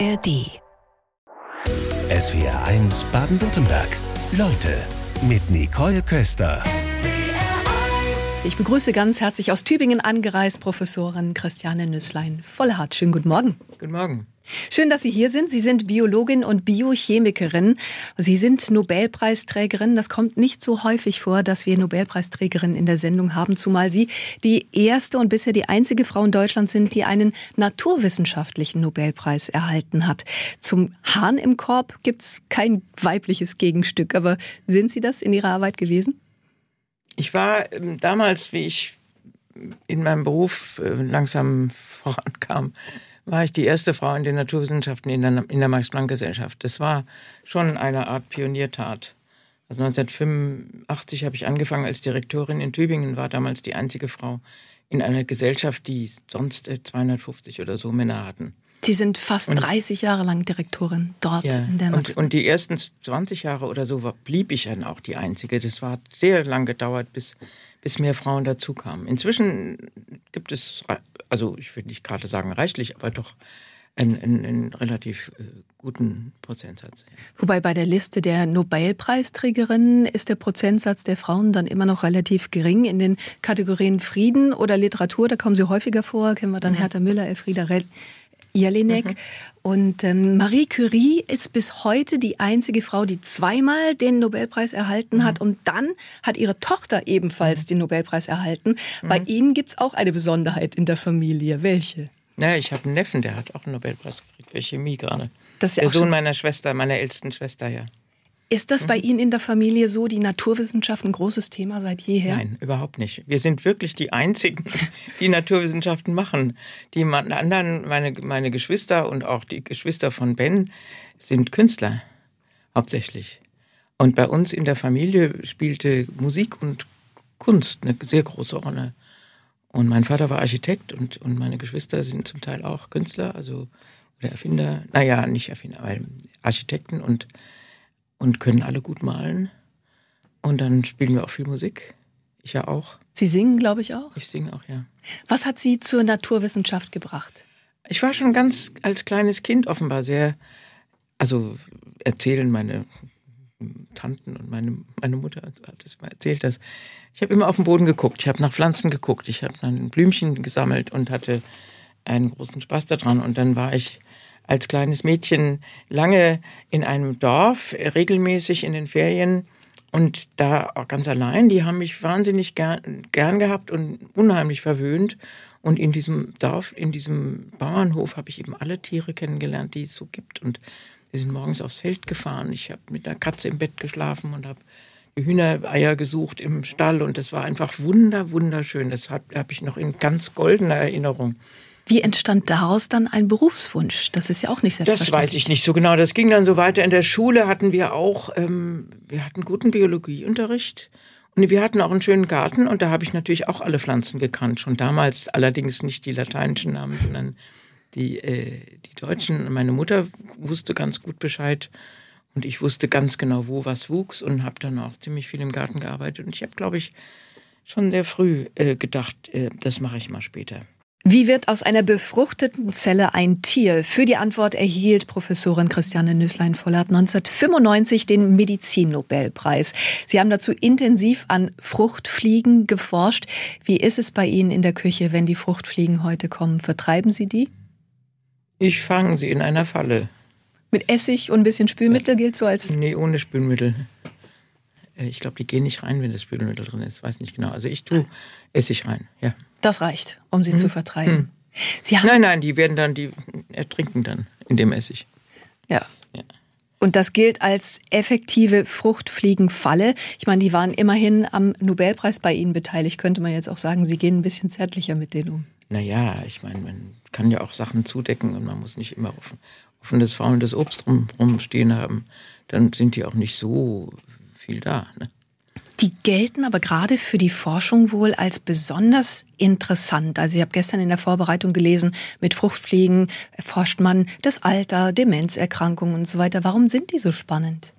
ARD. SWR 1 Baden-Württemberg. Leute mit Nicole Köster. Ich begrüße ganz herzlich aus Tübingen angereist Professorin Christiane Nüsslein-Vollhardt. Schönen guten Morgen. Guten Morgen. Schön, dass Sie hier sind. Sie sind Biologin und Biochemikerin. Sie sind Nobelpreisträgerin. Das kommt nicht so häufig vor, dass wir Nobelpreisträgerinnen in der Sendung haben, zumal Sie die erste und bisher die einzige Frau in Deutschland sind, die einen naturwissenschaftlichen Nobelpreis erhalten hat. Zum Hahn im Korb gibt's kein weibliches Gegenstück. Aber sind Sie das in Ihrer Arbeit gewesen? Ich war ähm, damals, wie ich in meinem Beruf äh, langsam vorankam, war ich die erste Frau in den Naturwissenschaften in der, in der Max-Planck-Gesellschaft. Das war schon eine Art Pioniertat. Also 1985 habe ich angefangen als Direktorin in Tübingen, war damals die einzige Frau in einer Gesellschaft, die sonst 250 äh, oder so Männer hatten. Sie sind fast und, 30 Jahre lang Direktorin dort ja, in der Max. Und, und, die ersten 20 Jahre oder so war, blieb ich dann auch die Einzige. Das war sehr lang gedauert, bis, bis mehr Frauen dazukamen. Inzwischen gibt es, also ich würde nicht gerade sagen reichlich, aber doch einen, einen, einen relativ äh, guten Prozentsatz. Wobei bei der Liste der Nobelpreisträgerinnen ist der Prozentsatz der Frauen dann immer noch relativ gering. In den Kategorien Frieden oder Literatur, da kommen sie häufiger vor, kennen wir dann mhm. Hertha Müller, Elfrieda Rell. Jelinek. Mhm. Und ähm, Marie Curie ist bis heute die einzige Frau, die zweimal den Nobelpreis erhalten mhm. hat. Und dann hat ihre Tochter ebenfalls mhm. den Nobelpreis erhalten. Mhm. Bei Ihnen gibt's auch eine Besonderheit in der Familie. Welche? Naja, ich habe einen Neffen, der hat auch einen Nobelpreis gekriegt für Chemie gerade. Das ist ja der Sohn meiner Schwester, meiner ältesten Schwester, ja. Ist das bei mhm. Ihnen in der Familie so, die Naturwissenschaft ein großes Thema seit jeher? Nein, überhaupt nicht. Wir sind wirklich die Einzigen, die Naturwissenschaften machen. Die anderen, meine, meine Geschwister und auch die Geschwister von Ben, sind Künstler, hauptsächlich. Und bei uns in der Familie spielte Musik und Kunst eine sehr große Rolle. Und mein Vater war Architekt und, und meine Geschwister sind zum Teil auch Künstler, also oder Erfinder. Naja, nicht Erfinder, aber Architekten und und können alle gut malen. Und dann spielen wir auch viel Musik. Ich ja auch. Sie singen, glaube ich, auch? Ich singe auch, ja. Was hat Sie zur Naturwissenschaft gebracht? Ich war schon ganz als kleines Kind offenbar sehr, also erzählen meine Tanten und meine, meine Mutter hat es immer erzählt, dass ich habe immer auf den Boden geguckt, ich habe nach Pflanzen geguckt, ich habe dann Blümchen gesammelt und hatte einen großen Spaß daran. Und dann war ich als kleines Mädchen lange in einem Dorf, regelmäßig in den Ferien und da auch ganz allein. Die haben mich wahnsinnig gern, gern gehabt und unheimlich verwöhnt. Und in diesem Dorf, in diesem Bauernhof habe ich eben alle Tiere kennengelernt, die es so gibt. Und wir sind morgens aufs Feld gefahren. Ich habe mit einer Katze im Bett geschlafen und habe Hühnereier gesucht im Stall. Und das war einfach wunder, wunderschön. Das habe hab ich noch in ganz goldener Erinnerung. Wie entstand daraus dann ein Berufswunsch? Das ist ja auch nicht selbstverständlich. Das weiß ich nicht so genau. Das ging dann so weiter. In der Schule hatten wir auch, ähm, wir hatten guten Biologieunterricht. Und wir hatten auch einen schönen Garten und da habe ich natürlich auch alle Pflanzen gekannt. Schon damals allerdings nicht die lateinischen Namen, sondern die, äh, die deutschen. Meine Mutter wusste ganz gut Bescheid und ich wusste ganz genau, wo was wuchs und habe dann auch ziemlich viel im Garten gearbeitet. Und ich habe, glaube ich, schon sehr früh äh, gedacht, äh, das mache ich mal später. Wie wird aus einer befruchteten Zelle ein Tier? Für die Antwort erhielt Professorin Christiane Nüßlein-Vollert 1995 den Medizinnobelpreis. Sie haben dazu intensiv an Fruchtfliegen geforscht. Wie ist es bei Ihnen in der Küche, wenn die Fruchtfliegen heute kommen? Vertreiben Sie die? Ich fange sie in einer Falle. Mit Essig und ein bisschen Spülmittel gilt so als. Nee, ohne Spülmittel. Äh, ich glaube, die gehen nicht rein, wenn das Spülmittel drin ist. Weiß nicht genau. Also ich tue Essig rein, ja. Das reicht, um sie hm. zu vertreiben. Hm. Sie haben nein, nein, die werden dann, die ertrinken dann in dem Essig. Ja. ja. Und das gilt als effektive Fruchtfliegenfalle. Ich meine, die waren immerhin am Nobelpreis bei Ihnen beteiligt. Könnte man jetzt auch sagen, Sie gehen ein bisschen zärtlicher mit denen um. Naja, ich meine, man kann ja auch Sachen zudecken und man muss nicht immer offen, offenes, faulendes Obst rum, rumstehen haben. Dann sind die auch nicht so viel da. Ne? Die gelten aber gerade für die Forschung wohl als besonders interessant. Also ich habe gestern in der Vorbereitung gelesen, mit Fruchtfliegen erforscht man das Alter, Demenzerkrankungen und so weiter. Warum sind die so spannend?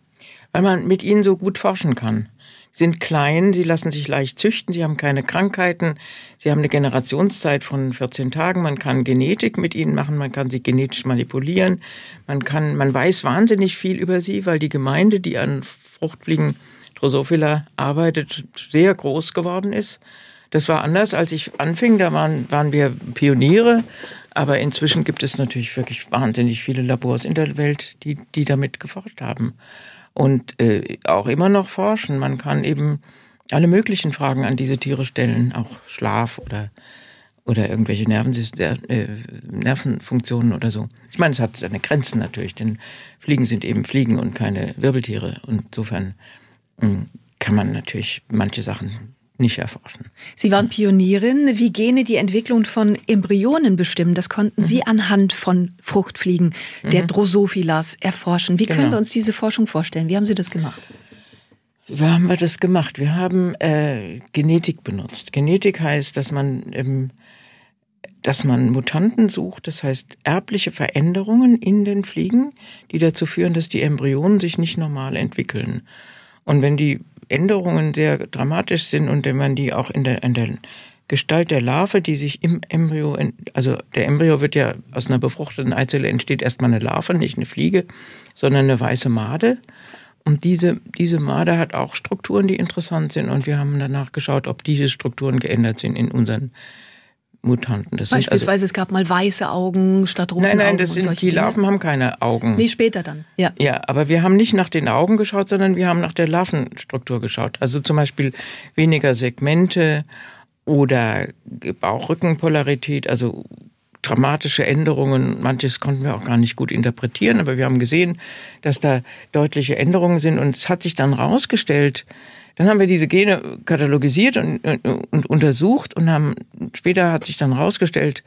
Weil man mit ihnen so gut forschen kann. sind klein, sie lassen sich leicht züchten, sie haben keine Krankheiten, sie haben eine Generationszeit von 14 Tagen, man kann Genetik mit ihnen machen, man kann sie genetisch manipulieren, man kann, man weiß wahnsinnig viel über sie, weil die Gemeinde, die an Fruchtfliegen Drosophila arbeitet, sehr groß geworden ist. Das war anders, als ich anfing, da waren, waren wir Pioniere, aber inzwischen gibt es natürlich wirklich wahnsinnig viele Labors in der Welt, die, die damit geforscht haben und äh, auch immer noch forschen. Man kann eben alle möglichen Fragen an diese Tiere stellen, auch Schlaf oder oder irgendwelche Nervensystem, äh, Nervenfunktionen oder so. Ich meine, es hat seine Grenzen natürlich, denn Fliegen sind eben Fliegen und keine Wirbeltiere. Und insofern kann man natürlich manche Sachen nicht erforschen. Sie waren Pionierin. Wie Gene die Entwicklung von Embryonen bestimmen, das konnten mhm. Sie anhand von Fruchtfliegen der mhm. Drosophilas erforschen. Wie genau. können wir uns diese Forschung vorstellen? Wie haben Sie das gemacht? Wie haben wir das gemacht? Wir haben äh, Genetik benutzt. Genetik heißt, dass man ähm, dass man Mutanten sucht, das heißt erbliche Veränderungen in den Fliegen, die dazu führen, dass die Embryonen sich nicht normal entwickeln. Und wenn die Änderungen sehr dramatisch sind und wenn man die auch in der, in der Gestalt der Larve, die sich im Embryo, also der Embryo wird ja aus einer befruchteten Eizelle entsteht erstmal eine Larve, nicht eine Fliege, sondern eine weiße Made. Und diese, diese Made hat auch Strukturen, die interessant sind. Und wir haben danach geschaut, ob diese Strukturen geändert sind in unseren Mutanten. Das Beispielsweise also, es gab mal weiße Augen statt roten Augen. Nein, nein, das sind, die Larven Dinge. haben keine Augen. Nee, später dann. Ja. ja, aber wir haben nicht nach den Augen geschaut, sondern wir haben nach der Larvenstruktur geschaut. Also zum Beispiel weniger Segmente oder Bauchrückenpolarität, also dramatische Änderungen. Manches konnten wir auch gar nicht gut interpretieren, aber wir haben gesehen, dass da deutliche Änderungen sind und es hat sich dann rausgestellt, dann haben wir diese Gene katalogisiert und, und, und untersucht und haben, später hat sich dann herausgestellt,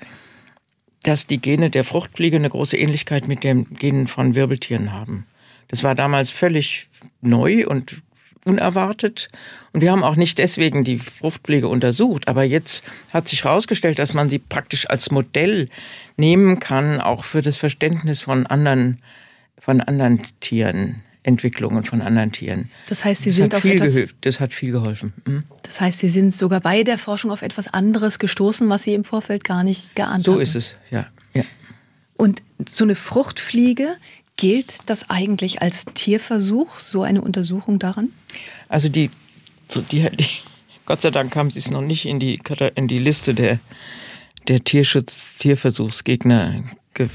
dass die Gene der Fruchtfliege eine große Ähnlichkeit mit den Genen von Wirbeltieren haben. Das war damals völlig neu und unerwartet. Und wir haben auch nicht deswegen die Fruchtpflege untersucht. Aber jetzt hat sich herausgestellt, dass man sie praktisch als Modell nehmen kann, auch für das Verständnis von anderen, von anderen Tieren. Entwicklungen von anderen Tieren. Das heißt, Sie das sind auf etwas, Das hat viel geholfen. Mhm. Das heißt, Sie sind sogar bei der Forschung auf etwas anderes gestoßen, was Sie im Vorfeld gar nicht geahnt so haben. So ist es, ja. ja. Und so eine Fruchtfliege, gilt das eigentlich als Tierversuch, so eine Untersuchung daran? Also die, so die, die Gott sei Dank haben Sie es noch nicht in die, in die Liste der, der Tierschutz, Tierversuchsgegner ge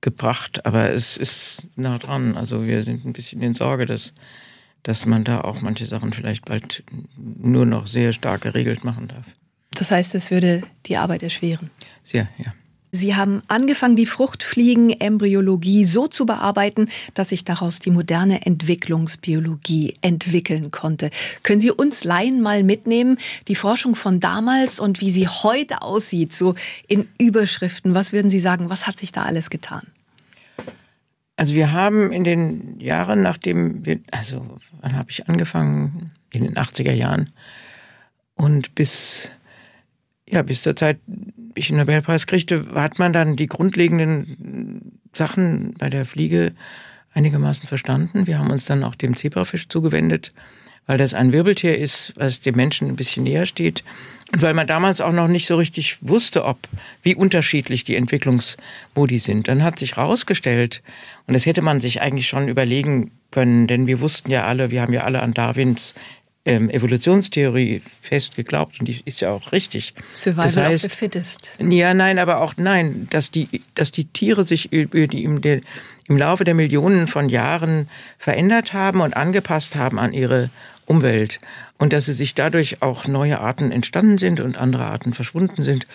gebracht, aber es ist nah dran. Also wir sind ein bisschen in Sorge, dass, dass man da auch manche Sachen vielleicht bald nur noch sehr stark geregelt machen darf. Das heißt, es würde die Arbeit erschweren. Sehr, ja. Sie haben angefangen, die Fruchtfliegen-Embryologie so zu bearbeiten, dass sich daraus die moderne Entwicklungsbiologie entwickeln konnte. Können Sie uns Laien mal mitnehmen, die Forschung von damals und wie sie heute aussieht, so in Überschriften? Was würden Sie sagen, was hat sich da alles getan? Also wir haben in den Jahren, nachdem wir, also wann habe ich angefangen? In den 80er Jahren. Und bis, ja, bis zur Zeit, ich den Nobelpreis kriegte, hat man dann die grundlegenden Sachen bei der Fliege einigermaßen verstanden. Wir haben uns dann auch dem Zebrafisch zugewendet, weil das ein Wirbeltier ist, was dem Menschen ein bisschen näher steht. Und weil man damals auch noch nicht so richtig wusste, ob, wie unterschiedlich die Entwicklungsmodi sind. Dann hat sich herausgestellt, und das hätte man sich eigentlich schon überlegen können, denn wir wussten ja alle, wir haben ja alle an Darwins ähm, Evolutionstheorie fest geglaubt und die ist ja auch richtig. Survival das heißt, of the fittest. Ja, nein, aber auch nein, dass die, dass die Tiere sich über die, im, der, im Laufe der Millionen von Jahren verändert haben und angepasst haben an ihre Umwelt und dass sie sich dadurch auch neue Arten entstanden sind und andere Arten verschwunden sind.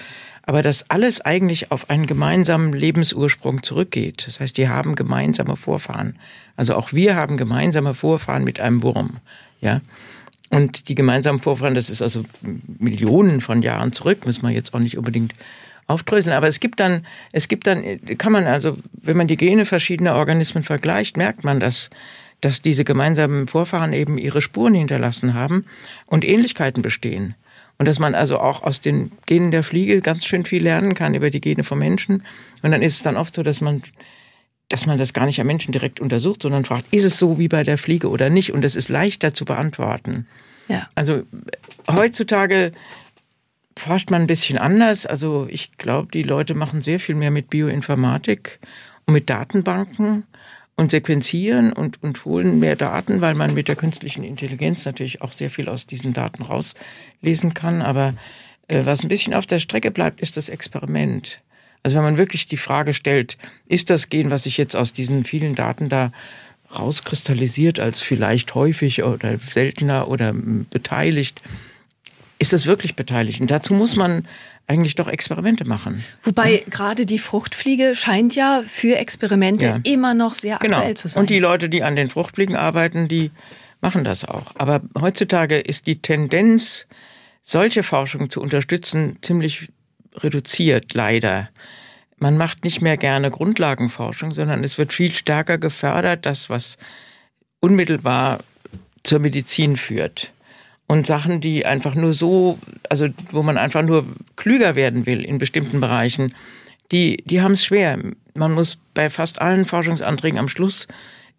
Aber dass alles eigentlich auf einen gemeinsamen Lebensursprung zurückgeht. Das heißt, die haben gemeinsame Vorfahren. Also auch wir haben gemeinsame Vorfahren mit einem Wurm. Ja. Und die gemeinsamen Vorfahren, das ist also Millionen von Jahren zurück, muss man jetzt auch nicht unbedingt aufdröseln. Aber es gibt dann, es gibt dann, kann man also, wenn man die Gene verschiedener Organismen vergleicht, merkt man, dass, dass diese gemeinsamen Vorfahren eben ihre Spuren hinterlassen haben und Ähnlichkeiten bestehen. Und dass man also auch aus den Genen der Fliege ganz schön viel lernen kann über die Gene vom Menschen. Und dann ist es dann oft so, dass man dass man das gar nicht am Menschen direkt untersucht, sondern fragt, ist es so wie bei der Fliege oder nicht? Und das ist leichter zu beantworten. Ja. Also heutzutage forscht man ein bisschen anders. Also ich glaube, die Leute machen sehr viel mehr mit Bioinformatik und mit Datenbanken und sequenzieren und, und holen mehr Daten, weil man mit der künstlichen Intelligenz natürlich auch sehr viel aus diesen Daten rauslesen kann. Aber äh, was ein bisschen auf der Strecke bleibt, ist das Experiment. Also wenn man wirklich die Frage stellt, ist das Gen, was sich jetzt aus diesen vielen Daten da rauskristallisiert als vielleicht häufig oder seltener oder beteiligt, ist das wirklich beteiligt? Und dazu muss man eigentlich doch Experimente machen. Wobei ja. gerade die Fruchtfliege scheint ja für Experimente ja. immer noch sehr genau. aktuell zu sein. Und die Leute, die an den Fruchtfliegen arbeiten, die machen das auch. Aber heutzutage ist die Tendenz, solche Forschung zu unterstützen, ziemlich reduziert, leider. Man macht nicht mehr gerne Grundlagenforschung, sondern es wird viel stärker gefördert, das, was unmittelbar zur Medizin führt und Sachen, die einfach nur so, also wo man einfach nur klüger werden will in bestimmten Bereichen, die, die haben es schwer. Man muss bei fast allen Forschungsanträgen am Schluss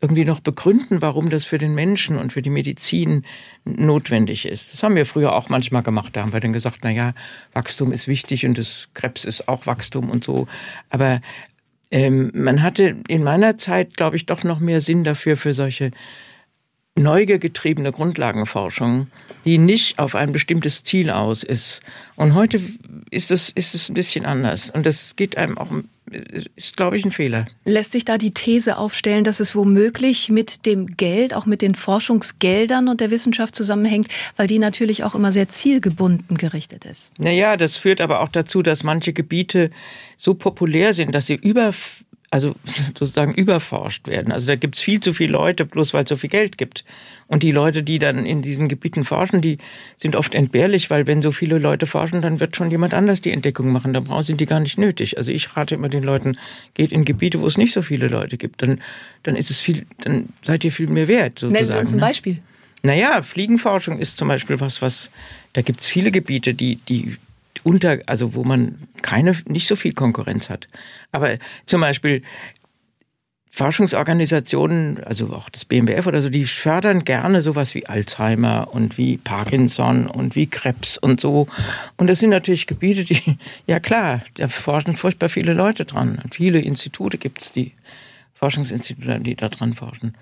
irgendwie noch begründen, warum das für den Menschen und für die Medizin notwendig ist. Das haben wir früher auch manchmal gemacht. Da haben wir dann gesagt, na ja, Wachstum ist wichtig und das Krebs ist auch Wachstum und so. Aber ähm, man hatte in meiner Zeit, glaube ich, doch noch mehr Sinn dafür für solche neugiergetriebene Grundlagenforschung, die nicht auf ein bestimmtes Ziel aus ist. Und heute ist es, ist es ein bisschen anders. Und das geht einem auch, ist, glaube ich, ein Fehler. Lässt sich da die These aufstellen, dass es womöglich mit dem Geld, auch mit den Forschungsgeldern und der Wissenschaft zusammenhängt, weil die natürlich auch immer sehr zielgebunden gerichtet ist? Naja, das führt aber auch dazu, dass manche Gebiete so populär sind, dass sie über also sozusagen überforscht werden. Also da gibt es viel zu viele Leute, bloß weil es so viel Geld gibt. Und die Leute, die dann in diesen Gebieten forschen, die sind oft entbehrlich, weil wenn so viele Leute forschen, dann wird schon jemand anders die Entdeckung machen. Da brauchen sie die gar nicht nötig. Also ich rate immer den Leuten, geht in Gebiete, wo es nicht so viele Leute gibt. Dann, dann ist es viel, dann seid ihr viel mehr wert. Sozusagen, Nennen Sie uns ein ne? Beispiel. Naja, Fliegenforschung ist zum Beispiel was, was, da gibt es viele Gebiete, die, die unter, also wo man keine, nicht so viel Konkurrenz hat. Aber zum Beispiel Forschungsorganisationen, also auch das BMWF oder so, die fördern gerne sowas wie Alzheimer und wie Parkinson und wie Krebs und so. Und das sind natürlich Gebiete, die, ja klar, da forschen furchtbar viele Leute dran. Und viele Institute gibt es, die Forschungsinstitute, die da dran forschen.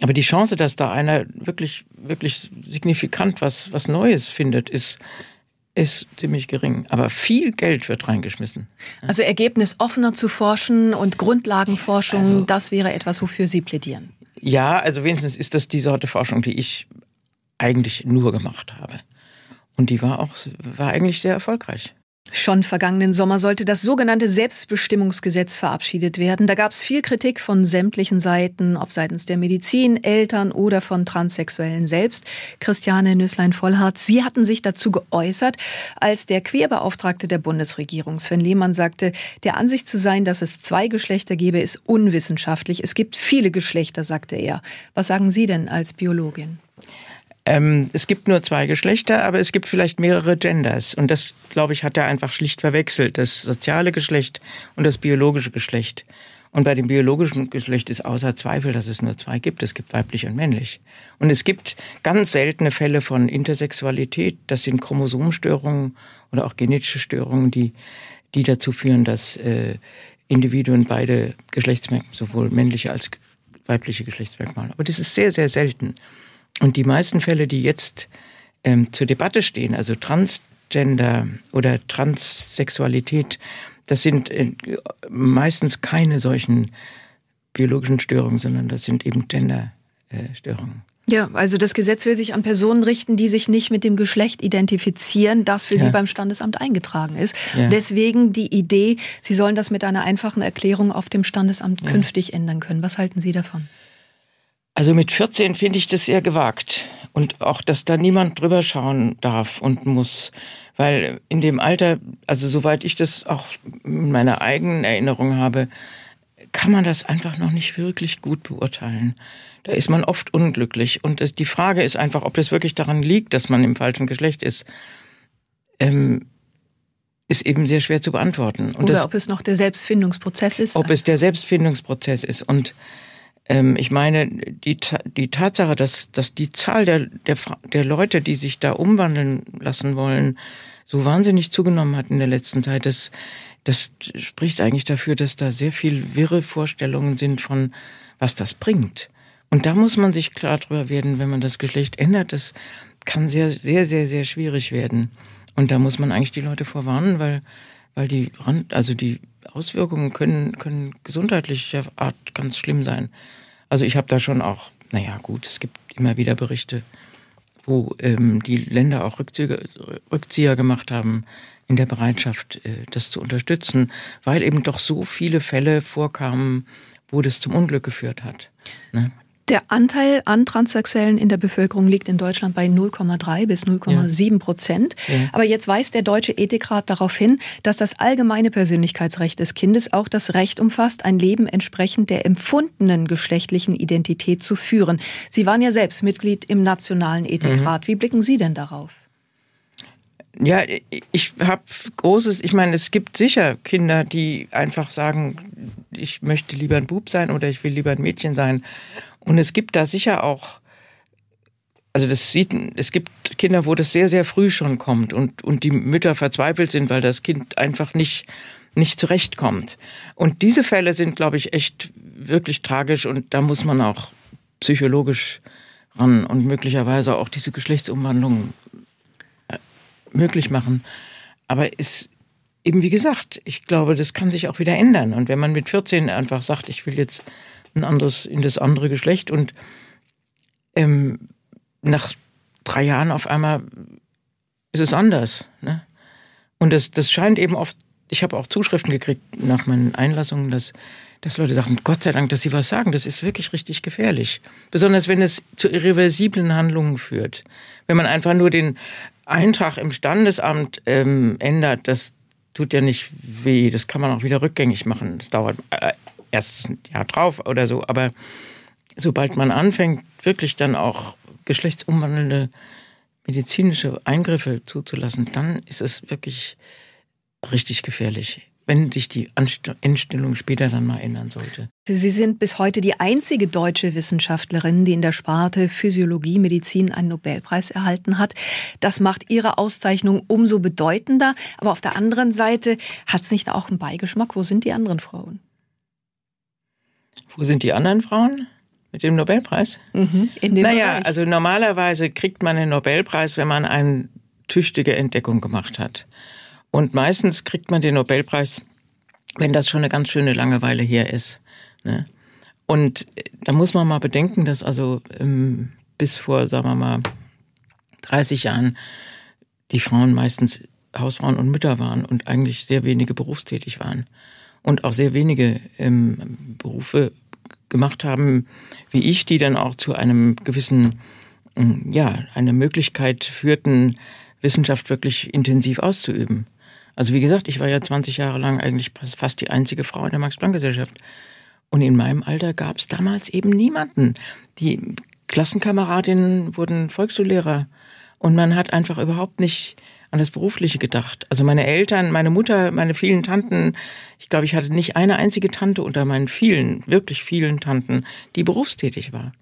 Aber die Chance, dass da einer wirklich, wirklich signifikant was, was Neues findet, ist, ist ziemlich gering. Aber viel Geld wird reingeschmissen. Also ergebnisoffener zu forschen und Grundlagenforschung, also, das wäre etwas, wofür Sie plädieren. Ja, also wenigstens ist das die Sorte Forschung, die ich eigentlich nur gemacht habe. Und die war auch, war eigentlich sehr erfolgreich. Schon vergangenen Sommer sollte das sogenannte Selbstbestimmungsgesetz verabschiedet werden. Da gab es viel Kritik von sämtlichen Seiten, ob seitens der Medizin, Eltern oder von Transsexuellen selbst. Christiane Nüßlein-Vollhardt, Sie hatten sich dazu geäußert, als der Querbeauftragte der Bundesregierung, Sven Lehmann, sagte, der Ansicht zu sein, dass es zwei Geschlechter gäbe, ist unwissenschaftlich. Es gibt viele Geschlechter, sagte er. Was sagen Sie denn als Biologin? Ähm, es gibt nur zwei Geschlechter, aber es gibt vielleicht mehrere Genders. Und das, glaube ich, hat er einfach schlicht verwechselt. Das soziale Geschlecht und das biologische Geschlecht. Und bei dem biologischen Geschlecht ist außer Zweifel, dass es nur zwei gibt. Es gibt weiblich und männlich. Und es gibt ganz seltene Fälle von Intersexualität. Das sind Chromosomstörungen oder auch genetische Störungen, die, die dazu führen, dass äh, Individuen beide Geschlechtsmerkmale, sowohl männliche als weibliche Geschlechtsmerkmale. Aber das ist sehr, sehr selten. Und die meisten Fälle, die jetzt ähm, zur Debatte stehen, also Transgender oder Transsexualität, das sind äh, meistens keine solchen biologischen Störungen, sondern das sind eben Genderstörungen. Äh, ja, also das Gesetz will sich an Personen richten, die sich nicht mit dem Geschlecht identifizieren, das für ja. sie beim Standesamt eingetragen ist. Ja. Deswegen die Idee, sie sollen das mit einer einfachen Erklärung auf dem Standesamt ja. künftig ändern können. Was halten Sie davon? Also mit 14 finde ich das sehr gewagt. Und auch, dass da niemand drüber schauen darf und muss. Weil in dem Alter, also soweit ich das auch in meiner eigenen Erinnerung habe, kann man das einfach noch nicht wirklich gut beurteilen. Da ist man oft unglücklich. Und die Frage ist einfach, ob das wirklich daran liegt, dass man im falschen Geschlecht ist. Ähm, ist eben sehr schwer zu beantworten. Und Oder das, ob es noch der Selbstfindungsprozess ist. Ob es der Selbstfindungsprozess ist. Und ich meine, die, die Tatsache, dass, dass die Zahl der, der, der Leute, die sich da umwandeln lassen wollen, so wahnsinnig zugenommen hat in der letzten Zeit, das, das spricht eigentlich dafür, dass da sehr viel wirre Vorstellungen sind von, was das bringt. Und da muss man sich klar drüber werden, wenn man das Geschlecht ändert, das kann sehr, sehr, sehr, sehr schwierig werden. Und da muss man eigentlich die Leute vorwarnen, weil, weil die also die Auswirkungen können, können gesundheitlicher Art ganz schlimm sein. Also ich habe da schon auch, naja gut, es gibt immer wieder Berichte, wo ähm, die Länder auch Rückzüge, Rückzieher gemacht haben in der Bereitschaft, äh, das zu unterstützen, weil eben doch so viele Fälle vorkamen, wo das zum Unglück geführt hat. Ne? Der Anteil an Transsexuellen in der Bevölkerung liegt in Deutschland bei 0,3 bis 0,7 Prozent. Ja. Aber jetzt weist der Deutsche Ethikrat darauf hin, dass das allgemeine Persönlichkeitsrecht des Kindes auch das Recht umfasst, ein Leben entsprechend der empfundenen geschlechtlichen Identität zu führen. Sie waren ja selbst Mitglied im Nationalen Ethikrat. Mhm. Wie blicken Sie denn darauf? Ja, ich habe großes, ich meine, es gibt sicher Kinder, die einfach sagen, ich möchte lieber ein Bub sein oder ich will lieber ein Mädchen sein. Und es gibt da sicher auch, also das sieht, es gibt Kinder, wo das sehr, sehr früh schon kommt und, und die Mütter verzweifelt sind, weil das Kind einfach nicht, nicht zurechtkommt. Und diese Fälle sind, glaube ich, echt wirklich tragisch und da muss man auch psychologisch ran und möglicherweise auch diese Geschlechtsumwandlung möglich machen. Aber es eben wie gesagt, ich glaube, das kann sich auch wieder ändern. Und wenn man mit 14 einfach sagt, ich will jetzt ein anderes, in das andere Geschlecht und ähm, nach drei Jahren auf einmal ist es anders. Ne? Und das, das scheint eben oft, ich habe auch Zuschriften gekriegt nach meinen Einlassungen, dass, dass Leute sagen, Gott sei Dank, dass sie was sagen, das ist wirklich richtig gefährlich. Besonders wenn es zu irreversiblen Handlungen führt. Wenn man einfach nur den Eintrag im Standesamt ähm, ändert, das tut ja nicht weh, das kann man auch wieder rückgängig machen. Das dauert äh, erst ein Jahr drauf oder so. Aber sobald man anfängt, wirklich dann auch geschlechtsumwandelnde medizinische Eingriffe zuzulassen, dann ist es wirklich richtig gefährlich wenn sich die Einstellung später dann mal ändern sollte. Sie sind bis heute die einzige deutsche Wissenschaftlerin, die in der Sparte Physiologie, Medizin einen Nobelpreis erhalten hat. Das macht Ihre Auszeichnung umso bedeutender. Aber auf der anderen Seite hat es nicht auch einen Beigeschmack? Wo sind die anderen Frauen? Wo sind die anderen Frauen? Mit dem Nobelpreis? Mhm, in dem naja, Bereich. also normalerweise kriegt man den Nobelpreis, wenn man eine tüchtige Entdeckung gemacht hat. Und meistens kriegt man den Nobelpreis, wenn das schon eine ganz schöne Langeweile her ist. Ne? Und äh, da muss man mal bedenken, dass also ähm, bis vor, sagen wir mal, 30 Jahren die Frauen meistens Hausfrauen und Mütter waren und eigentlich sehr wenige berufstätig waren und auch sehr wenige ähm, Berufe gemacht haben, wie ich, die dann auch zu einem gewissen, ähm, ja, einer Möglichkeit führten, Wissenschaft wirklich intensiv auszuüben. Also wie gesagt, ich war ja 20 Jahre lang eigentlich fast die einzige Frau in der Max-Planck-Gesellschaft. Und in meinem Alter gab es damals eben niemanden. Die Klassenkameradinnen wurden Volksschullehrer. Und man hat einfach überhaupt nicht an das Berufliche gedacht. Also meine Eltern, meine Mutter, meine vielen Tanten, ich glaube, ich hatte nicht eine einzige Tante unter meinen vielen, wirklich vielen Tanten, die berufstätig war.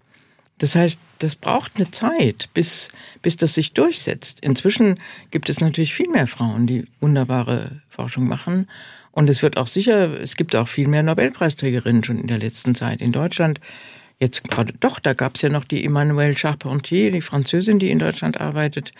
Das heißt, das braucht eine Zeit, bis, bis das sich durchsetzt. Inzwischen gibt es natürlich viel mehr Frauen, die wunderbare Forschung machen. Und es wird auch sicher, es gibt auch viel mehr Nobelpreisträgerinnen schon in der letzten Zeit. In Deutschland, jetzt gerade, doch, da gab es ja noch die Emmanuelle Charpentier, die Französin, die in Deutschland arbeitet,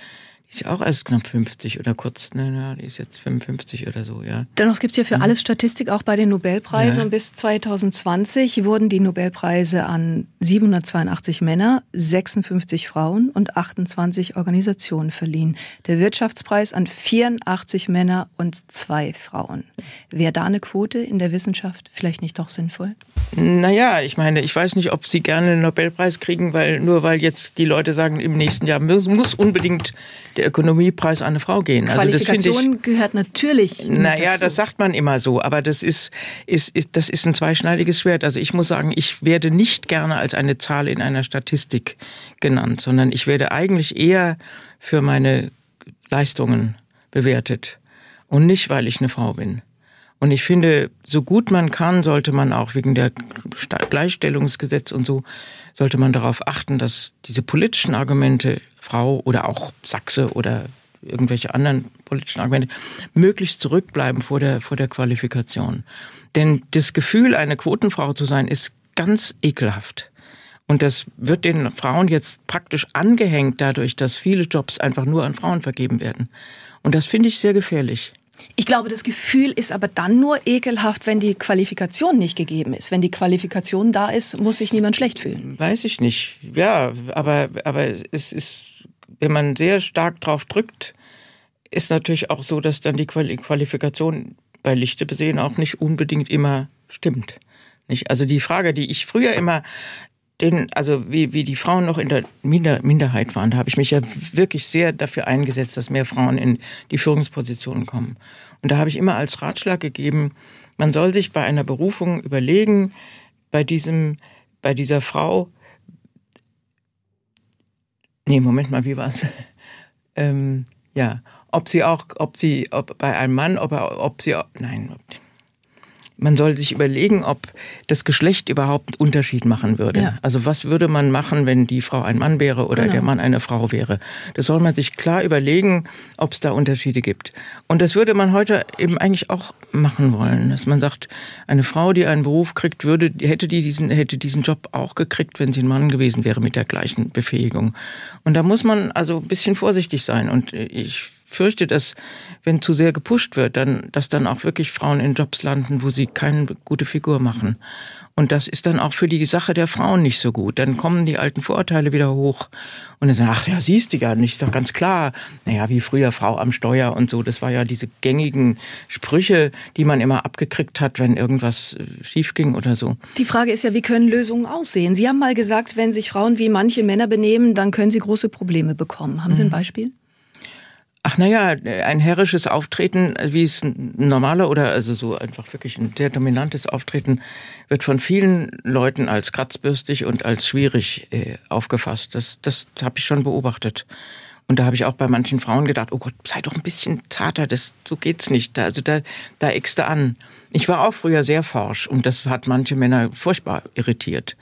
ist ja auch erst knapp 50 oder kurz, ne, die ist jetzt 55 oder so, ja. Dennoch gibt es ja für mhm. alles Statistik auch bei den Nobelpreisen. Ja. Und bis 2020 wurden die Nobelpreise an 782 Männer, 56 Frauen und 28 Organisationen verliehen. Der Wirtschaftspreis an 84 Männer und zwei Frauen. Wäre da eine Quote in der Wissenschaft vielleicht nicht doch sinnvoll? Naja, ich meine, ich weiß nicht, ob Sie gerne einen Nobelpreis kriegen, weil nur weil jetzt die Leute sagen, im nächsten Jahr muss, muss unbedingt der Ökonomiepreis an eine Frau gehen. Qualifikation also das ich, gehört natürlich. Naja, dazu. das sagt man immer so, aber das ist, ist, ist, das ist ein zweischneidiges Schwert. Also ich muss sagen, ich werde nicht gerne als eine Zahl in einer Statistik genannt, sondern ich werde eigentlich eher für meine Leistungen bewertet. und nicht, weil ich eine Frau bin. Und ich finde, so gut man kann, sollte man auch wegen der Gleichstellungsgesetz und so, sollte man darauf achten, dass diese politischen Argumente, Frau oder auch Sachse oder irgendwelche anderen politischen Argumente, möglichst zurückbleiben vor der, vor der Qualifikation. Denn das Gefühl, eine Quotenfrau zu sein, ist ganz ekelhaft. Und das wird den Frauen jetzt praktisch angehängt dadurch, dass viele Jobs einfach nur an Frauen vergeben werden. Und das finde ich sehr gefährlich. Ich glaube, das Gefühl ist aber dann nur ekelhaft, wenn die Qualifikation nicht gegeben ist. Wenn die Qualifikation da ist, muss sich niemand schlecht fühlen. Weiß ich nicht. Ja, aber, aber es ist, wenn man sehr stark drauf drückt, ist natürlich auch so, dass dann die Qualifikation bei Lichte besehen auch nicht unbedingt immer stimmt. Nicht? Also die Frage, die ich früher immer den, also wie, wie die Frauen noch in der Minder, Minderheit waren, da habe ich mich ja wirklich sehr dafür eingesetzt, dass mehr Frauen in die Führungspositionen kommen. Und da habe ich immer als Ratschlag gegeben, man soll sich bei einer Berufung überlegen, bei diesem, bei dieser Frau, nee, Moment mal, wie war's? ähm, ja, ob sie auch, ob sie, ob bei einem Mann, ob er, ob sie, nein, man soll sich überlegen, ob das Geschlecht überhaupt einen Unterschied machen würde. Ja. Also was würde man machen, wenn die Frau ein Mann wäre oder genau. der Mann eine Frau wäre? Das soll man sich klar überlegen, ob es da Unterschiede gibt. Und das würde man heute eben eigentlich auch machen wollen, dass man sagt, eine Frau, die einen Beruf kriegt, würde hätte die diesen hätte diesen Job auch gekriegt, wenn sie ein Mann gewesen wäre mit der gleichen Befähigung. Und da muss man also ein bisschen vorsichtig sein. Und ich fürchte, dass wenn zu sehr gepusht wird, dann, dass dann auch wirklich Frauen in Jobs landen, wo sie keine gute Figur machen. Und das ist dann auch für die Sache der Frauen nicht so gut. Dann kommen die alten Vorurteile wieder hoch und dann sagen, ach ja, siehst du ja nicht, ist doch ganz klar. Naja, wie früher Frau am Steuer und so. Das war ja diese gängigen Sprüche, die man immer abgekriegt hat, wenn irgendwas äh, schief ging oder so. Die Frage ist ja, wie können Lösungen aussehen? Sie haben mal gesagt, wenn sich Frauen wie manche Männer benehmen, dann können sie große Probleme bekommen. Haben Sie ein mhm. Beispiel? Ach naja, ein herrisches Auftreten, wie es ein normaler oder also so einfach wirklich ein sehr dominantes Auftreten, wird von vielen Leuten als kratzbürstig und als schwierig äh, aufgefasst. Das, das habe ich schon beobachtet. Und da habe ich auch bei manchen Frauen gedacht, oh Gott, sei doch ein bisschen zarter, das, so geht's nicht. Da, also da, da eckst du an. Ich war auch früher sehr forsch und das hat manche Männer furchtbar irritiert.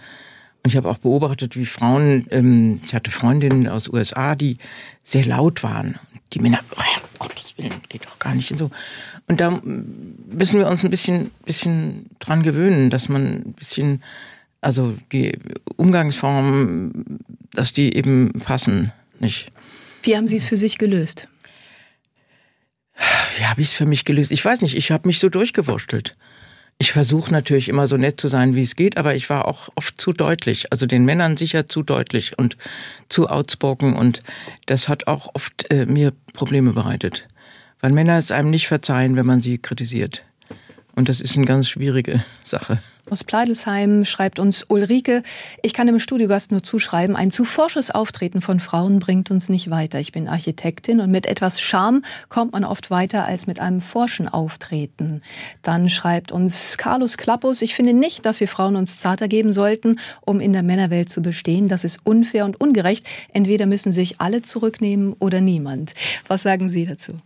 Und ich habe auch beobachtet, wie Frauen, ähm, ich hatte Freundinnen aus USA, die sehr laut waren die Männer, oh, Gottes Willen, geht doch gar nicht und so. Und da müssen wir uns ein bisschen, bisschen dran gewöhnen, dass man ein bisschen, also die Umgangsformen, dass die eben passen, nicht? Wie haben Sie es für sich gelöst? Wie habe ich es für mich gelöst? Ich weiß nicht, ich habe mich so durchgewurschtelt. Ich versuche natürlich immer so nett zu sein, wie es geht, aber ich war auch oft zu deutlich. Also den Männern sicher zu deutlich und zu outspoken. Und das hat auch oft äh, mir Probleme bereitet. Weil Männer es einem nicht verzeihen, wenn man sie kritisiert. Und das ist eine ganz schwierige Sache. Aus Pleidelsheim schreibt uns Ulrike, ich kann dem Studiogast nur zuschreiben, ein zu forsches Auftreten von Frauen bringt uns nicht weiter. Ich bin Architektin und mit etwas Charme kommt man oft weiter als mit einem forschen Auftreten. Dann schreibt uns Carlos Klappus, ich finde nicht, dass wir Frauen uns zarter geben sollten, um in der Männerwelt zu bestehen. Das ist unfair und ungerecht. Entweder müssen sich alle zurücknehmen oder niemand. Was sagen Sie dazu?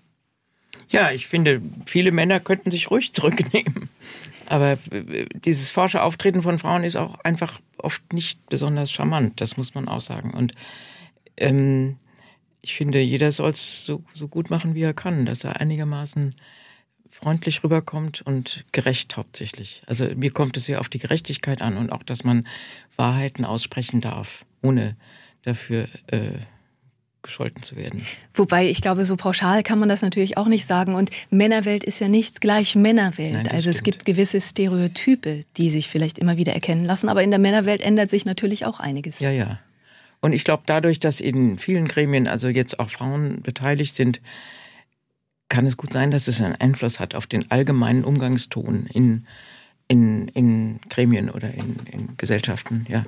Ja, ich finde, viele Männer könnten sich ruhig zurücknehmen. Aber äh, dieses forsche Auftreten von Frauen ist auch einfach oft nicht besonders charmant, das muss man auch sagen. Und ähm, ich finde, jeder soll es so, so gut machen, wie er kann, dass er einigermaßen freundlich rüberkommt und gerecht hauptsächlich. Also mir kommt es sehr auf die Gerechtigkeit an und auch, dass man Wahrheiten aussprechen darf, ohne dafür äh, gescholten zu werden. Wobei, ich glaube, so pauschal kann man das natürlich auch nicht sagen. Und Männerwelt ist ja nicht gleich Männerwelt. Nein, also stimmt. es gibt gewisse Stereotype, die sich vielleicht immer wieder erkennen lassen. Aber in der Männerwelt ändert sich natürlich auch einiges. Ja, ja. Und ich glaube, dadurch, dass in vielen Gremien also jetzt auch Frauen beteiligt sind, kann es gut sein, dass es einen Einfluss hat auf den allgemeinen Umgangston in, in, in Gremien oder in, in Gesellschaften, ja.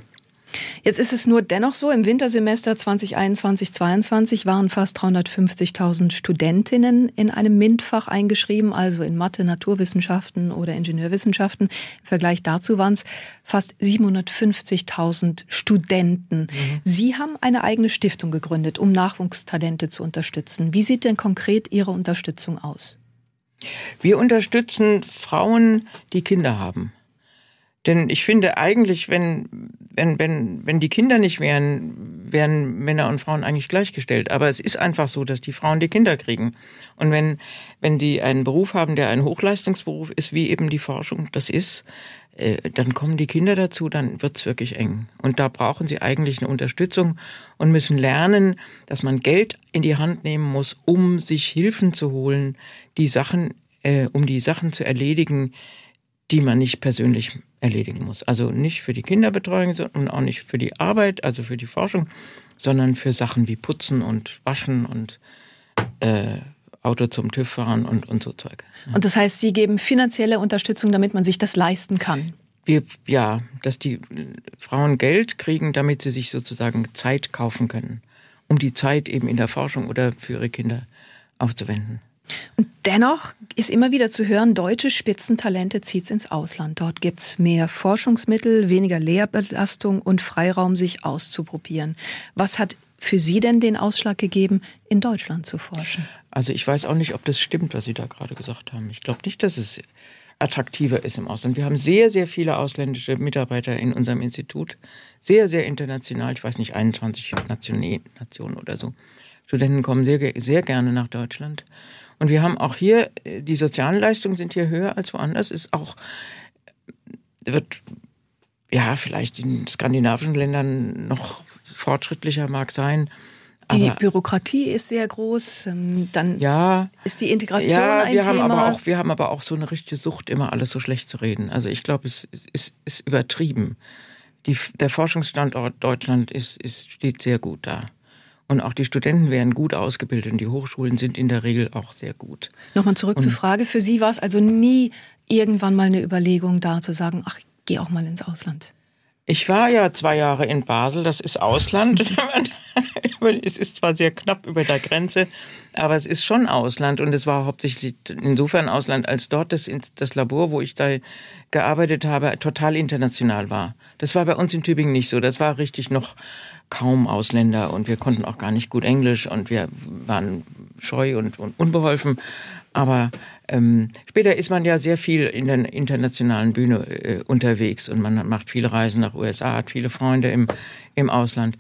Jetzt ist es nur dennoch so, im Wintersemester 2021-22 waren fast 350.000 Studentinnen in einem MINT-Fach eingeschrieben, also in Mathe, Naturwissenschaften oder Ingenieurwissenschaften. Im Vergleich dazu waren es fast 750.000 Studenten. Mhm. Sie haben eine eigene Stiftung gegründet, um Nachwuchstalente zu unterstützen. Wie sieht denn konkret Ihre Unterstützung aus? Wir unterstützen Frauen, die Kinder haben. Denn ich finde eigentlich, wenn, wenn, wenn, wenn die Kinder nicht wären, wären Männer und Frauen eigentlich gleichgestellt. Aber es ist einfach so, dass die Frauen die Kinder kriegen. Und wenn, wenn die einen Beruf haben, der ein Hochleistungsberuf ist, wie eben die Forschung das ist, äh, dann kommen die Kinder dazu, dann wird's wirklich eng. Und da brauchen sie eigentlich eine Unterstützung und müssen lernen, dass man Geld in die Hand nehmen muss, um sich Hilfen zu holen, die Sachen, äh, um die Sachen zu erledigen, die man nicht persönlich erledigen muss. Also nicht für die Kinderbetreuung und auch nicht für die Arbeit, also für die Forschung, sondern für Sachen wie Putzen und Waschen und äh, Auto zum TÜV fahren und, und so Zeug. Und das heißt, Sie geben finanzielle Unterstützung, damit man sich das leisten kann? Wir, ja, dass die Frauen Geld kriegen, damit sie sich sozusagen Zeit kaufen können, um die Zeit eben in der Forschung oder für ihre Kinder aufzuwenden. Und dennoch ist immer wieder zu hören, deutsche Spitzentalente zieht es ins Ausland. Dort gibt es mehr Forschungsmittel, weniger Lehrbelastung und Freiraum, sich auszuprobieren. Was hat für Sie denn den Ausschlag gegeben, in Deutschland zu forschen? Also ich weiß auch nicht, ob das stimmt, was Sie da gerade gesagt haben. Ich glaube nicht, dass es attraktiver ist im Ausland. Wir haben sehr, sehr viele ausländische Mitarbeiter in unserem Institut. Sehr, sehr international. Ich weiß nicht, 21 Nationen oder so. Studenten kommen sehr, sehr gerne nach Deutschland. Und wir haben auch hier, die sozialen Leistungen sind hier höher als woanders. Ist auch, wird, ja, vielleicht in skandinavischen Ländern noch fortschrittlicher mag sein. Die Bürokratie ist sehr groß. Ähm, dann ja, ist die Integration ja, ein wir Thema. Haben aber auch, wir haben aber auch so eine richtige Sucht, immer alles so schlecht zu reden. Also ich glaube, es ist, ist übertrieben. Die, der Forschungsstandort Deutschland ist, ist, steht sehr gut da. Und auch die Studenten werden gut ausgebildet und die Hochschulen sind in der Regel auch sehr gut. Nochmal zurück und zur Frage. Für Sie war es also nie irgendwann mal eine Überlegung da zu sagen, ach, ich gehe auch mal ins Ausland. Ich war ja zwei Jahre in Basel, das ist Ausland. es ist zwar sehr knapp über der Grenze, aber es ist schon Ausland und es war hauptsächlich insofern Ausland, als dort das, das Labor, wo ich da gearbeitet habe, total international war. Das war bei uns in Tübingen nicht so. Das war richtig noch kaum Ausländer und wir konnten auch gar nicht gut Englisch und wir waren scheu und, und unbeholfen. Aber ähm, später ist man ja sehr viel in der internationalen Bühne äh, unterwegs und man macht viele Reisen nach USA, hat viele Freunde im, im Ausland.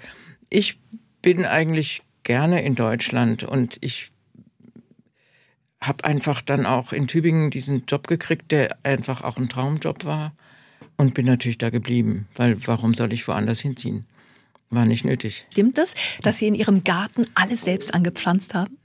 Ich bin eigentlich gerne in Deutschland und ich habe einfach dann auch in Tübingen diesen Job gekriegt, der einfach auch ein Traumjob war und bin natürlich da geblieben, weil warum soll ich woanders hinziehen? War nicht nötig. Stimmt das, dass Sie in Ihrem Garten alles selbst angepflanzt haben?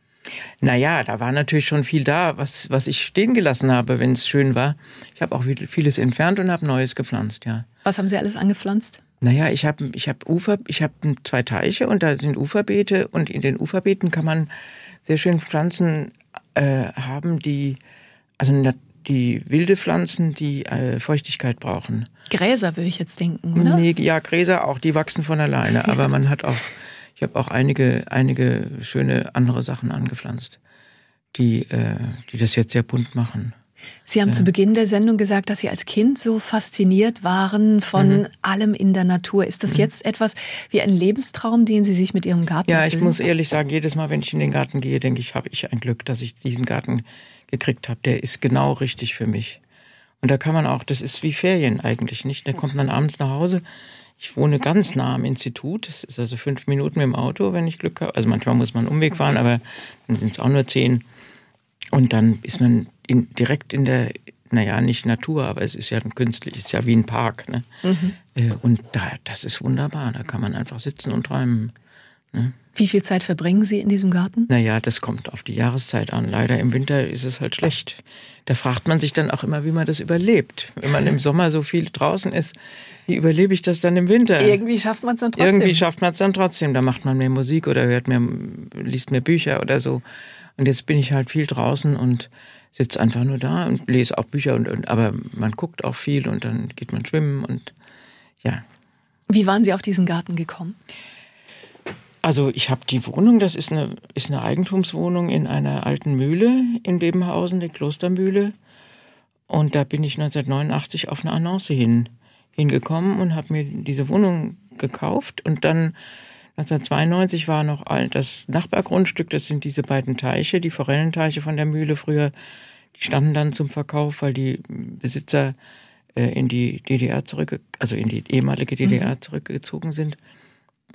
Naja, da war natürlich schon viel da, was, was ich stehen gelassen habe, wenn es schön war. Ich habe auch vieles entfernt und habe Neues gepflanzt, ja. Was haben Sie alles angepflanzt? Naja, ich habe ich hab Ufer, ich habe zwei Teiche und da sind Uferbeete und in den Uferbeeten kann man sehr schön Pflanzen äh, haben, die, also die wilde Pflanzen, die äh, Feuchtigkeit brauchen. Gräser würde ich jetzt denken, oder? Nee, ja, Gräser auch, die wachsen von alleine, aber man hat auch, ich habe auch einige, einige schöne andere Sachen angepflanzt, die, äh, die das jetzt sehr bunt machen. Sie haben ja. zu Beginn der Sendung gesagt, dass Sie als Kind so fasziniert waren von mhm. allem in der Natur. Ist das mhm. jetzt etwas wie ein Lebenstraum, den Sie sich mit Ihrem Garten Ja, erfüllen? ich muss ehrlich sagen, jedes Mal, wenn ich in den Garten gehe, denke ich, habe ich ein Glück, dass ich diesen Garten gekriegt habe. Der ist genau richtig für mich. Und da kann man auch, das ist wie Ferien eigentlich nicht. Da kommt man abends nach Hause. Ich wohne ganz nah am Institut. Das ist also fünf Minuten mit dem Auto, wenn ich Glück habe. Also manchmal muss man einen Umweg fahren, aber dann sind es auch nur zehn. Und dann ist man in, direkt in der, naja, nicht Natur, aber es ist ja ein künstlich, ist ja wie ein Park. Ne? Mhm. Äh, und da, das ist wunderbar. Da kann man einfach sitzen und träumen. Ne? Wie viel Zeit verbringen Sie in diesem Garten? Naja, das kommt auf die Jahreszeit an. Leider im Winter ist es halt schlecht. Da fragt man sich dann auch immer, wie man das überlebt. Wenn man im Sommer so viel draußen ist, wie überlebe ich das dann im Winter? Irgendwie schafft man es dann trotzdem. Irgendwie schafft man es dann trotzdem. Da macht man mehr Musik oder hört mehr, liest mehr Bücher oder so. Und jetzt bin ich halt viel draußen und sitze einfach nur da und lese auch Bücher und, und aber man guckt auch viel und dann geht man schwimmen und ja. Wie waren Sie auf diesen Garten gekommen? Also ich habe die Wohnung, das ist eine, ist eine Eigentumswohnung in einer alten Mühle in Bebenhausen, die Klostermühle. Und da bin ich 1989 auf eine Annonce hin, hingekommen und habe mir diese Wohnung gekauft. Und dann 1992 war noch das Nachbargrundstück, das sind diese beiden Teiche, die Forellenteiche von der Mühle früher. Die standen dann zum Verkauf, weil die Besitzer äh, in die DDR zurück, also in die ehemalige DDR mhm. zurückgezogen sind.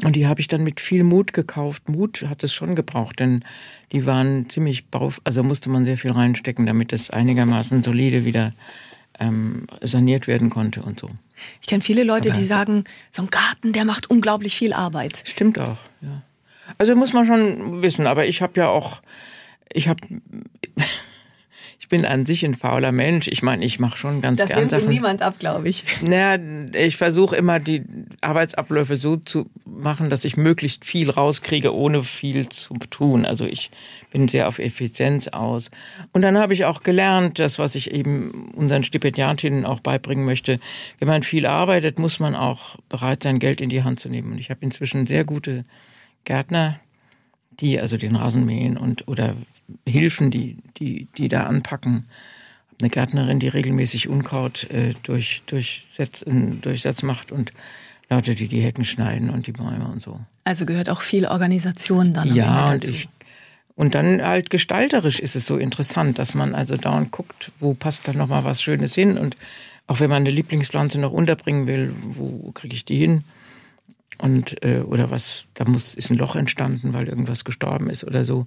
Und die habe ich dann mit viel Mut gekauft. Mut hat es schon gebraucht, denn die waren ziemlich bauf, also musste man sehr viel reinstecken, damit es einigermaßen solide wieder ähm, saniert werden konnte und so. Ich kenne viele Leute, Aber die sagen, so ein Garten, der macht unglaublich viel Arbeit. Stimmt auch, ja. Also muss man schon wissen, aber ich habe ja auch, ich habe bin an sich ein fauler Mensch. Ich meine, ich mache schon ganz das gern Sachen. Das nimmt niemand ab, glaube ich. Naja, ich versuche immer die Arbeitsabläufe so zu machen, dass ich möglichst viel rauskriege, ohne viel zu tun. Also ich bin sehr auf Effizienz aus. Und dann habe ich auch gelernt, das, was ich eben unseren Stipendiatinnen auch beibringen möchte. Wenn man viel arbeitet, muss man auch bereit sein, Geld in die Hand zu nehmen. Und ich habe inzwischen sehr gute Gärtner, die also den Rasen mähen und oder Hilfen, die, die, die da anpacken. Eine Gärtnerin, die regelmäßig Unkraut äh, durch, durchsetz, Durchsatz macht und Leute, die die Hecken schneiden und die Bäume und so. Also gehört auch viel Organisation dann ja, dazu. Und, ich, und dann halt gestalterisch ist es so interessant, dass man also dauernd guckt, wo passt da nochmal was Schönes hin und auch wenn man eine Lieblingspflanze noch unterbringen will, wo kriege ich die hin? Und äh, oder was, da muss ist ein Loch entstanden, weil irgendwas gestorben ist oder so.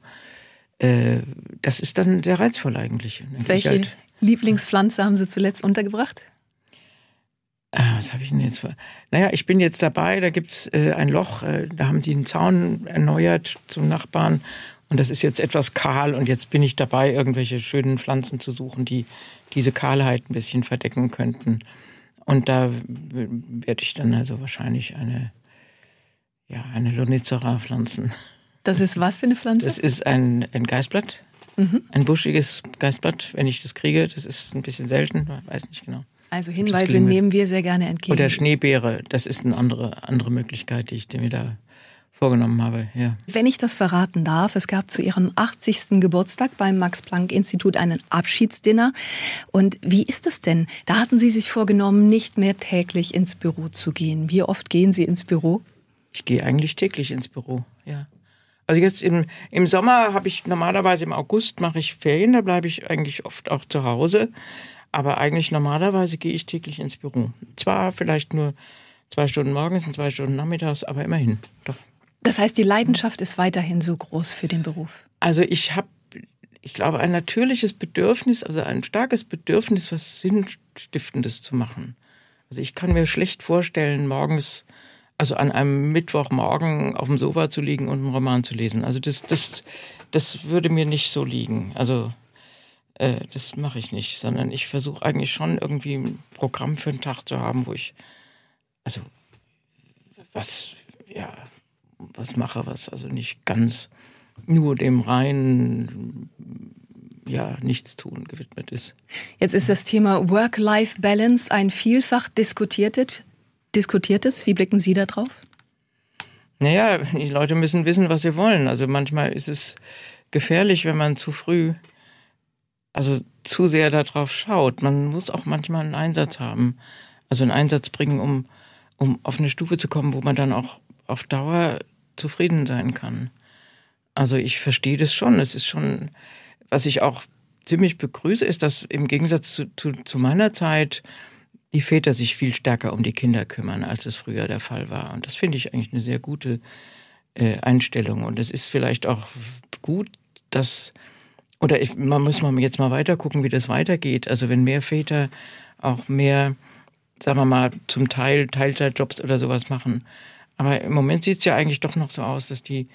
Äh, das ist dann sehr reizvoll eigentlich. Welche halt. Lieblingspflanze haben Sie zuletzt untergebracht? Ah, was habe ich denn jetzt? Naja, ich bin jetzt dabei, da gibt es äh, ein Loch, äh, da haben die einen Zaun erneuert zum Nachbarn und das ist jetzt etwas kahl und jetzt bin ich dabei, irgendwelche schönen Pflanzen zu suchen, die diese Kahlheit ein bisschen verdecken könnten. Und da werde ich dann also wahrscheinlich eine, ja, eine Lonicera pflanzen. Das ist was für eine Pflanze? Das ist ein, ein Geißblatt. Mhm. Ein buschiges Geißblatt, wenn ich das kriege. Das ist ein bisschen selten, weiß nicht genau. Also Hinweise nehmen wir sehr gerne entgegen. Oder Schneebeere, das ist eine andere, andere Möglichkeit, die ich mir da vorgenommen habe. Ja. Wenn ich das verraten darf, es gab zu Ihrem 80. Geburtstag beim Max-Planck-Institut einen Abschiedsdinner. Und wie ist es denn? Da hatten Sie sich vorgenommen, nicht mehr täglich ins Büro zu gehen. Wie oft gehen Sie ins Büro? Ich gehe eigentlich täglich ins Büro, ja. Also jetzt im, im Sommer habe ich normalerweise im August mache ich Ferien, da bleibe ich eigentlich oft auch zu Hause. Aber eigentlich normalerweise gehe ich täglich ins Büro. Zwar vielleicht nur zwei Stunden morgens und zwei Stunden nachmittags, aber immerhin doch. Das heißt, die Leidenschaft ist weiterhin so groß für den Beruf? Also ich habe, ich glaube, ein natürliches Bedürfnis, also ein starkes Bedürfnis, was Sinnstiftendes zu machen. Also ich kann mir schlecht vorstellen, morgens also an einem Mittwochmorgen auf dem Sofa zu liegen und einen Roman zu lesen. Also das, das, das würde mir nicht so liegen. Also äh, das mache ich nicht, sondern ich versuche eigentlich schon irgendwie ein Programm für einen Tag zu haben, wo ich also was ja was mache, was also nicht ganz nur dem reinen ja, Nichtstun gewidmet ist. Jetzt ist das Thema Work-Life-Balance ein vielfach diskutiertes, diskutiertes. Wie blicken Sie da drauf? Naja, die Leute müssen wissen, was sie wollen. Also manchmal ist es gefährlich, wenn man zu früh, also zu sehr darauf schaut. Man muss auch manchmal einen Einsatz haben. Also einen Einsatz bringen, um, um auf eine Stufe zu kommen, wo man dann auch auf Dauer zufrieden sein kann. Also ich verstehe das schon. Es ist schon, was ich auch ziemlich begrüße, ist, dass im Gegensatz zu, zu, zu meiner Zeit die Väter sich viel stärker um die Kinder kümmern, als es früher der Fall war. Und das finde ich eigentlich eine sehr gute äh, Einstellung. Und es ist vielleicht auch gut, dass, oder ich, man muss mal jetzt mal weiter gucken, wie das weitergeht. Also wenn mehr Väter auch mehr, sagen wir mal, zum Teil Teilzeitjobs oder sowas machen. Aber im Moment sieht es ja eigentlich doch noch so aus, dass die,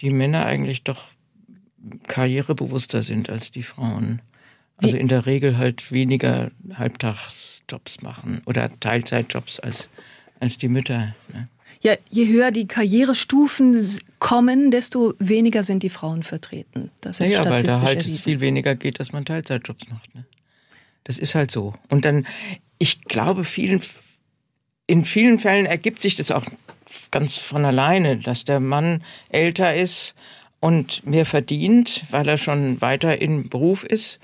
die Männer eigentlich doch karrierebewusster sind als die Frauen. Also in der Regel halt weniger Halbtagsjobs machen oder Teilzeitjobs als, als die Mütter. Ne? Ja, je höher die Karrierestufen kommen, desto weniger sind die Frauen vertreten. Das ist ja, ja weil da halt erwiesen. es viel weniger geht, dass man Teilzeitjobs macht. Ne? Das ist halt so. Und dann, ich glaube, vielen, in vielen Fällen ergibt sich das auch ganz von alleine, dass der Mann älter ist und mehr verdient, weil er schon weiter im Beruf ist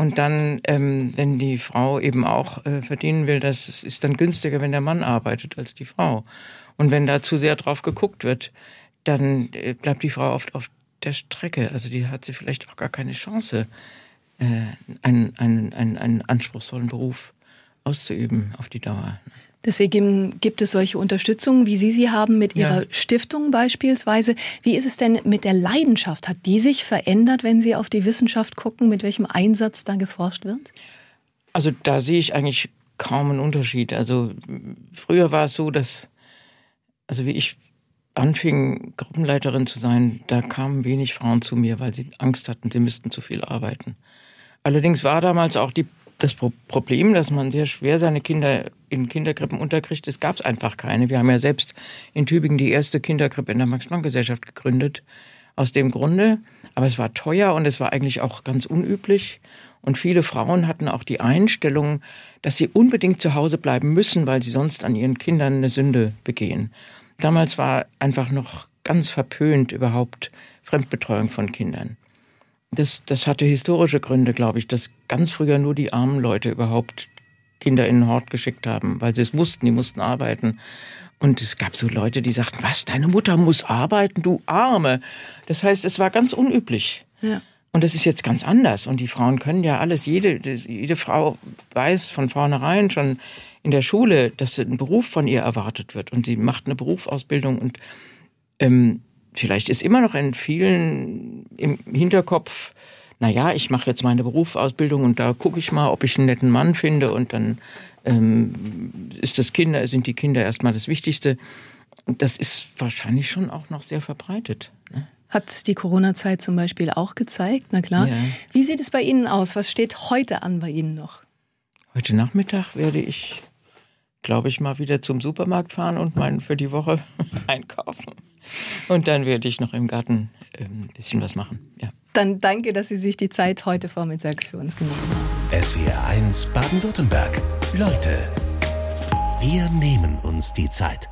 und dann, ähm, wenn die Frau eben auch äh, verdienen will, das ist dann günstiger, wenn der Mann arbeitet als die Frau. Und wenn da zu sehr drauf geguckt wird, dann äh, bleibt die Frau oft auf der Strecke. Also die hat sie vielleicht auch gar keine Chance, äh, einen, einen, einen, einen anspruchsvollen Beruf auszuüben auf die Dauer. Deswegen gibt es solche Unterstützung, wie Sie sie haben mit Ihrer ja. Stiftung beispielsweise. Wie ist es denn mit der Leidenschaft? Hat die sich verändert, wenn Sie auf die Wissenschaft gucken, mit welchem Einsatz da geforscht wird? Also da sehe ich eigentlich kaum einen Unterschied. Also früher war es so, dass, also wie ich anfing, Gruppenleiterin zu sein, da kamen wenig Frauen zu mir, weil sie Angst hatten, sie müssten zu viel arbeiten. Allerdings war damals auch die das Problem, dass man sehr schwer seine Kinder in Kinderkrippen unterkriegt, es gab es einfach keine. Wir haben ja selbst in Tübingen die erste Kinderkrippe in der Max-Planck-Gesellschaft gegründet. Aus dem Grunde, aber es war teuer und es war eigentlich auch ganz unüblich. Und viele Frauen hatten auch die Einstellung, dass sie unbedingt zu Hause bleiben müssen, weil sie sonst an ihren Kindern eine Sünde begehen. Damals war einfach noch ganz verpönt überhaupt Fremdbetreuung von Kindern. Das, das hatte historische Gründe, glaube ich, dass ganz früher nur die armen Leute überhaupt Kinder in den Hort geschickt haben, weil sie es wussten, die mussten arbeiten. Und es gab so Leute, die sagten, was, deine Mutter muss arbeiten, du Arme. Das heißt, es war ganz unüblich. Ja. Und das ist jetzt ganz anders. Und die Frauen können ja alles, jede, jede Frau weiß von vornherein schon in der Schule, dass ein Beruf von ihr erwartet wird. Und sie macht eine Berufsausbildung und ähm, vielleicht ist immer noch in vielen im Hinterkopf, naja, ich mache jetzt meine Berufsausbildung und da gucke ich mal, ob ich einen netten Mann finde und dann ähm, ist das Kinder, sind die Kinder erstmal das Wichtigste. Das ist wahrscheinlich schon auch noch sehr verbreitet. Ne? Hat die Corona-Zeit zum Beispiel auch gezeigt, na klar. Ja. Wie sieht es bei Ihnen aus? Was steht heute an bei Ihnen noch? Heute Nachmittag werde ich, glaube ich, mal wieder zum Supermarkt fahren und meinen für die Woche einkaufen. Und dann werde ich noch im Garten ähm, ein bisschen was machen. Ja. Dann danke, dass Sie sich die Zeit heute Vormittag für uns genommen haben. SWR 1 Baden-Württemberg. Leute, wir nehmen uns die Zeit.